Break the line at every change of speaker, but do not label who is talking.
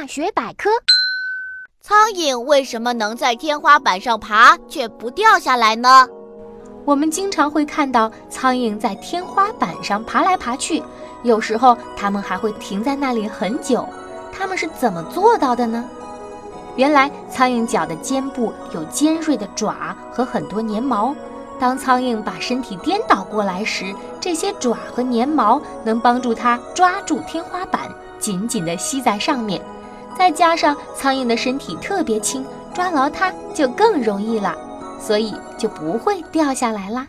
大学百科：
苍蝇为什么能在天花板上爬却不掉下来呢？
我们经常会看到苍蝇在天花板上爬来爬去，有时候它们还会停在那里很久。它们是怎么做到的呢？原来，苍蝇脚的尖部有尖锐的爪和很多粘毛。当苍蝇把身体颠倒过来时，这些爪和粘毛能帮助它抓住天花板，紧紧地吸在上面。再加上苍蝇的身体特别轻，抓牢它就更容易了，所以就不会掉下来啦。